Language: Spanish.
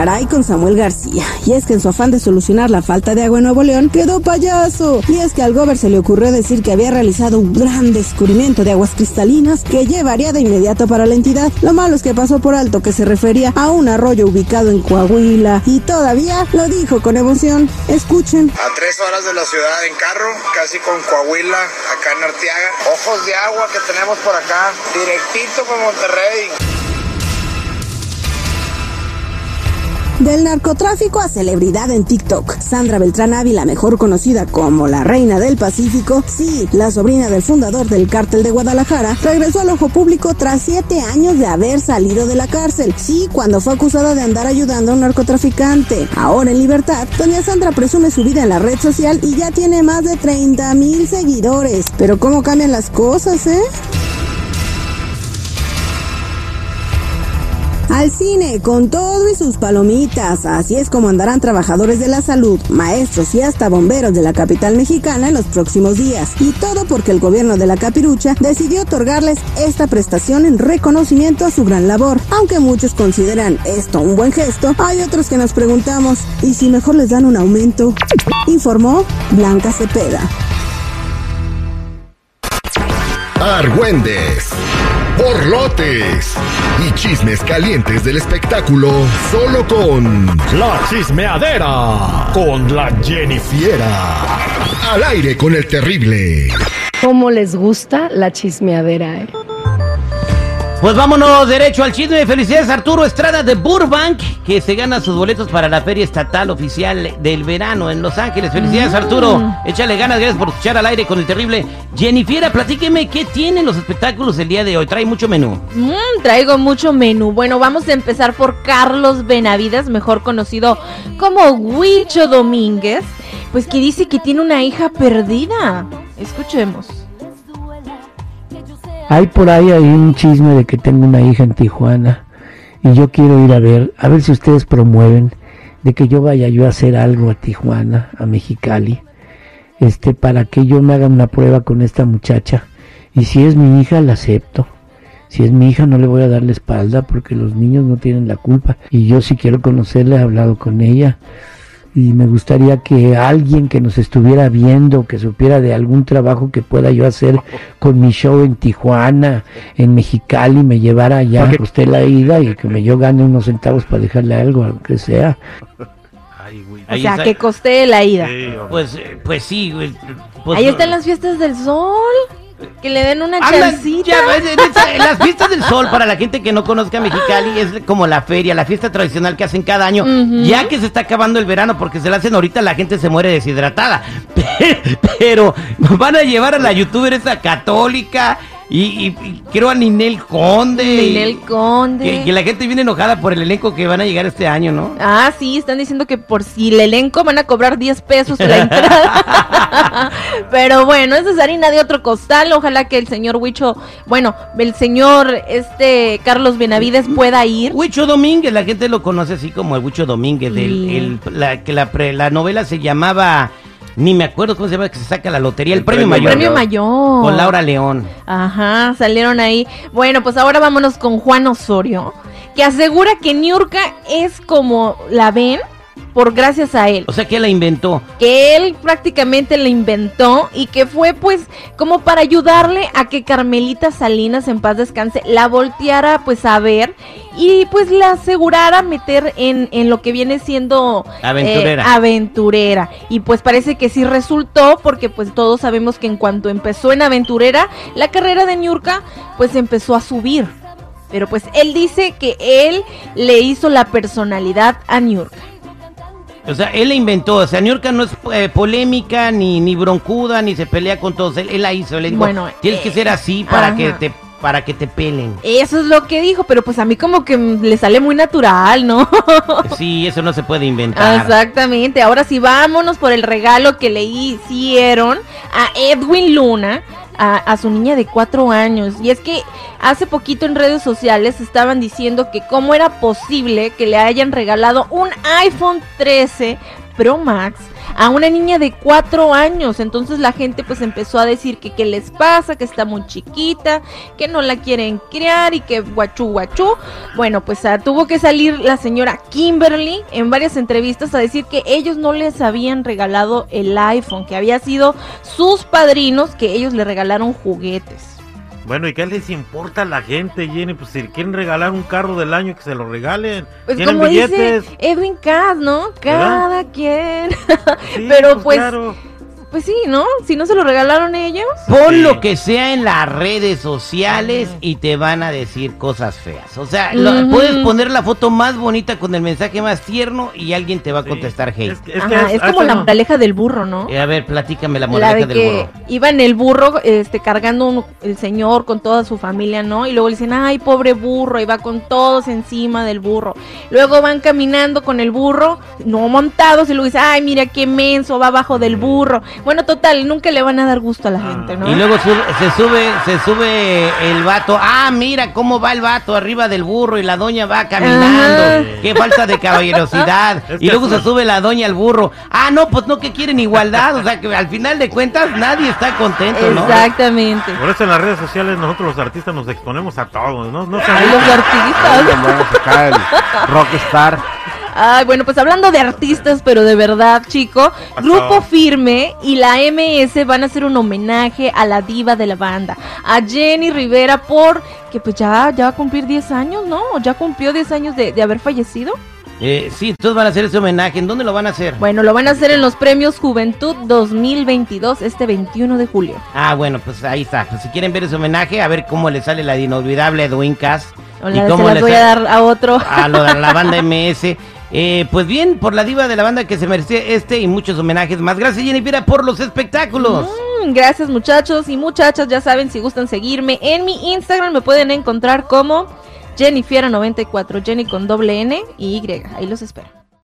Garay con Samuel García. Y es que en su afán de solucionar la falta de agua en Nuevo León, quedó payaso. Y es que al gober se le ocurrió decir que había realizado un gran descubrimiento de aguas cristalinas que llevaría de inmediato para la entidad. Lo malo es que pasó por alto que se refería a un arroyo ubicado en Coahuila. Y todavía lo dijo con emoción. Escuchen. A tres horas de la ciudad en carro, casi con Coahuila, acá en Arteaga. Ojos de agua que tenemos por acá, directito con Monterrey. Del narcotráfico a celebridad en TikTok. Sandra Beltrán Ávila, mejor conocida como la Reina del Pacífico, sí, la sobrina del fundador del cártel de Guadalajara, regresó al ojo público tras siete años de haber salido de la cárcel. Sí, cuando fue acusada de andar ayudando a un narcotraficante. Ahora en libertad, doña Sandra presume su vida en la red social y ya tiene más de 30 mil seguidores. Pero cómo cambian las cosas, ¿eh? Al cine, con todo y sus palomitas. Así es como andarán trabajadores de la salud, maestros y hasta bomberos de la capital mexicana en los próximos días. Y todo porque el gobierno de la capirucha decidió otorgarles esta prestación en reconocimiento a su gran labor. Aunque muchos consideran esto un buen gesto, hay otros que nos preguntamos, ¿y si mejor les dan un aumento? Informó Blanca Cepeda. Argüendes, borlotes y chismes calientes del espectáculo solo con La chismeadera con la Jennifiera. Al aire con el terrible. ¿Cómo les gusta la chismeadera, eh? Pues vámonos derecho al chisme. Felicidades Arturo Estrada de Burbank, que se gana sus boletos para la Feria Estatal Oficial del Verano en Los Ángeles. Felicidades Arturo. Échale ganas, gracias por escuchar al aire con el terrible. Jennifiera, platíqueme qué tienen los espectáculos el día de hoy. Trae mucho menú. Mm, traigo mucho menú. Bueno, vamos a empezar por Carlos Benavides, mejor conocido como Huicho Domínguez, pues que dice que tiene una hija perdida. Escuchemos. Hay por ahí hay un chisme de que tengo una hija en Tijuana y yo quiero ir a ver, a ver si ustedes promueven de que yo vaya yo a hacer algo a Tijuana, a Mexicali, este, para que yo me haga una prueba con esta muchacha. Y si es mi hija, la acepto. Si es mi hija, no le voy a dar la espalda porque los niños no tienen la culpa. Y yo si quiero conocerla, he hablado con ella y me gustaría que alguien que nos estuviera viendo, que supiera de algún trabajo que pueda yo hacer con mi show en Tijuana, en Mexicali, me llevara allá, que usted la ida y que me yo gane unos centavos para dejarle algo, aunque sea. O sea, que coste la ida. Pues, eh, pues sí, güey. Pues Ahí no- están las fiestas del sol. Que le den una Hablan- chancita. ya ves, en esa- en las fiestas del sol, para la gente que no conozca Mexicali, es como la feria, la fiesta tradicional que hacen cada año, ya que se está acabando el verano, porque se la hacen ahorita, la gente se muere deshidratada. Pero van a llevar a la youtuber esa católica y, y- y creo a Ninel Conde. Ninel Conde. Que, que la gente viene enojada por el elenco que van a llegar este año, ¿no? Ah, sí, están diciendo que por si el elenco van a cobrar 10 pesos la entrada. Pero bueno, esa es harina de otro costal. Ojalá que el señor Huicho, bueno, el señor este Carlos Benavides pueda ir. Huicho Domínguez, la gente lo conoce así como el Huicho Domínguez, el- Sí. el- la, que la, pre- la novela se llamaba, ni me acuerdo cómo se llama, que se saca la lotería, el, El premio, premio mayor. Premio mayor. Con Laura León. Ajá, salieron ahí. Bueno, pues ahora vámonos con Juan Osorio, que asegura que Niurka es como la ven por gracias a él. O sea que la inventó. que él prácticamente la inventó y que fue pues como para ayudarle a que Carmelita Salinas en paz descanse la volteara pues a ver y pues la asegurara meter en, en lo que viene siendo eh, Aventurera. aventurera y pues parece que sí resultó porque pues todos sabemos que en cuanto empezó en aventurera la carrera de Niurka pues empezó a subir pero pues él dice que él le hizo la personalidad a Niurka O sea, él la inventó. O sea, Niurka no es eh, polémica, ni, ni broncuda, ni se pelea con todos. Él, él la hizo. Le dijo, Bueno, tienes que eh, ser así para ajá. que te para que te pelen. Eso es lo que dijo, pero pues a mí como que le sale muy natural, ¿no? Sí, eso no se puede inventar. Exactamente. Ahora sí, vámonos por el regalo que le hicieron a Edwin Luna. A, a su niña de cuatro años. Y es que hace poquito en redes sociales estaban diciendo que cómo era posible que le hayan regalado un iPhone 13 Pro Max a una niña de cuatro años. Entonces la gente pues empezó a decir que qué les pasa, que está muy chiquita, que no la quieren criar y que guachú guachú. Bueno, pues ah, tuvo que salir la señora Kimberly en varias entrevistas a decir que ellos no les habían regalado el iPhone, que había sido sus padrinos, que ellos le regalaron juguetes. Bueno, ¿y qué les importa a la gente, Jenny? Pues si quieren regalar un carro del año, que se lo regalen. Pues Tienen como billetes. dice Edwin Cass, ¿no? Cada quien. Sí, Pero pues, claro. Pues sí, ¿no? Si no se lo regalaron ellos. Pon Sí. lo que sea en las redes sociales y te van a decir cosas feas. O sea, lo- puedes poner la foto más bonita con el mensaje más tierno y alguien te va a Sí. contestar hate. Es, que- es que Ajá, es, como eso la no- moraleja del burro, ¿no? Eh, a ver, platícame la La moraleja de del que burro. iba en el burro, este, cargando un- el señor con toda su familia, ¿no? Y luego le dicen, ay, pobre burro, y va con todos encima del burro. Luego van caminando con el burro, no montados, y luego dice, ay, mira qué menso, va abajo del burro. Bueno, total, nunca le van a dar gusto a la gente, ¿no? Y luego sube- se sube, se sube el vato. Ah, mira cómo va el vato arriba del burro y la doña va caminando. Ajá. Qué falta de caballerosidad. Es y luego se sube la doña al burro. Ah, no, pues no que quieren igualdad. O sea que al final de cuentas nadie está contento, ¿no? Exactamente. Por eso en las redes sociales nosotros los artistas nos exponemos a todos, ¿no? No Ay, los artistas. A rockstar. Ay, bueno, pues hablando de artistas, pero de verdad, chico, Grupo Firme y la MS van a hacer un homenaje a la diva de la banda, a Jenny Rivera, por que pues ya, ya va a cumplir 10 años, ¿no? Ya cumplió 10 años de, de haber fallecido. Eh, sí, todos van a hacer ese homenaje. ¿En dónde lo van a hacer? Bueno, lo van a hacer en los premios Juventud 2022, este 21 de julio. Ah, bueno, pues ahí está. Pues si quieren ver ese homenaje, a ver cómo le sale la inolvidable Edwin Cass. Y cómo se las le voy a dar a otro. a lo de la banda MS. Eh, pues bien, por la diva de la banda que se merece este y muchos homenajes más. Gracias, Jennifer, por los espectáculos. Mm, Gracias muchachos y muchachas, ya saben si gustan seguirme en mi Instagram me pueden encontrar como Jennifiera94, Jenny con doble N y Y, ahí los espero.